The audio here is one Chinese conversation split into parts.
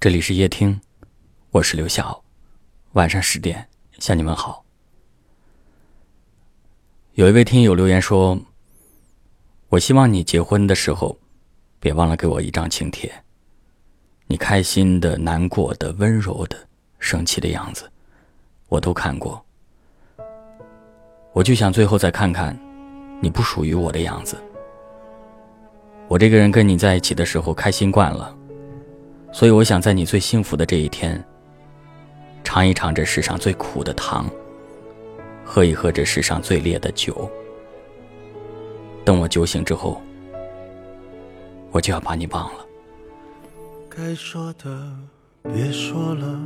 这里是夜听，我是刘晓。晚上十点向你们好。有一位听友留言说：“我希望你结婚的时候，别忘了给我一张请帖。你开心的、难过的、温柔的、生气的样子，我都看过。我就想最后再看看你不属于我的样子。我这个人跟你在一起的时候开心惯了。”所以，我想在你最幸福的这一天，尝一尝这世上最苦的糖，喝一喝这世上最烈的酒。等我酒醒之后，我就要把你忘了。该说的别说了，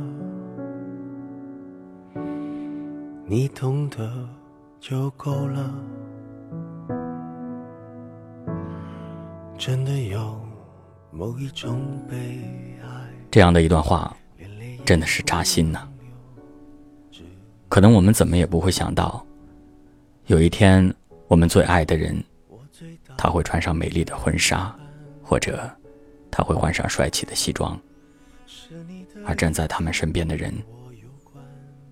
你懂得就够了。真的有。某一种悲哀。这样的一段话，真的是扎心呐。可能我们怎么也不会想到，有一天我们最爱的人，他会穿上美丽的婚纱，或者他会换上帅气的西装，而站在他们身边的人，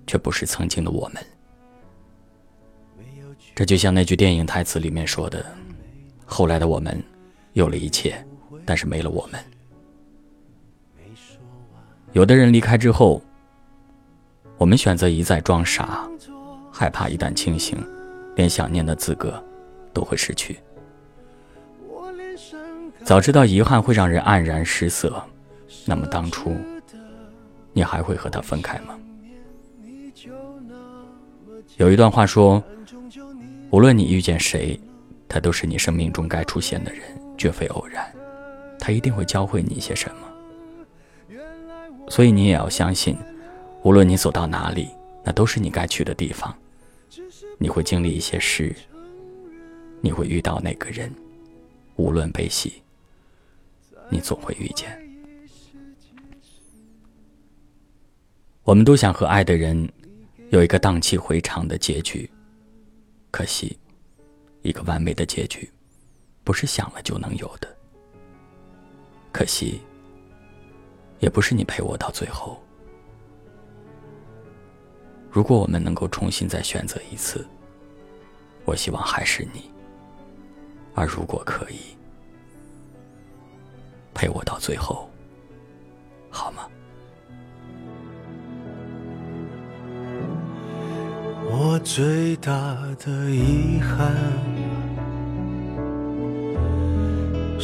却不是曾经的我们。这就像那句电影台词里面说的：“后来的我们，有了一切。”但是没了我们，有的人离开之后，我们选择一再装傻，害怕一旦清醒，连想念的资格都会失去。早知道遗憾会让人黯然失色，那么当初你还会和他分开吗？有一段话说：无论你遇见谁，他都是你生命中该出现的人，绝非偶然。他一定会教会你一些什么，所以你也要相信，无论你走到哪里，那都是你该去的地方。你会经历一些事，你会遇到那个人，无论悲喜，你总会遇见。我们都想和爱的人有一个荡气回肠的结局，可惜，一个完美的结局，不是想了就能有的。可惜，也不是你陪我到最后。如果我们能够重新再选择一次，我希望还是你。而如果可以，陪我到最后，好吗？我最大的遗憾。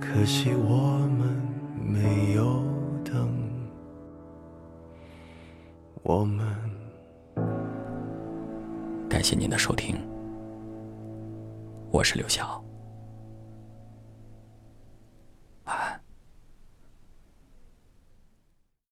可惜我们没有等，我们。感谢您的收听，我是刘晓。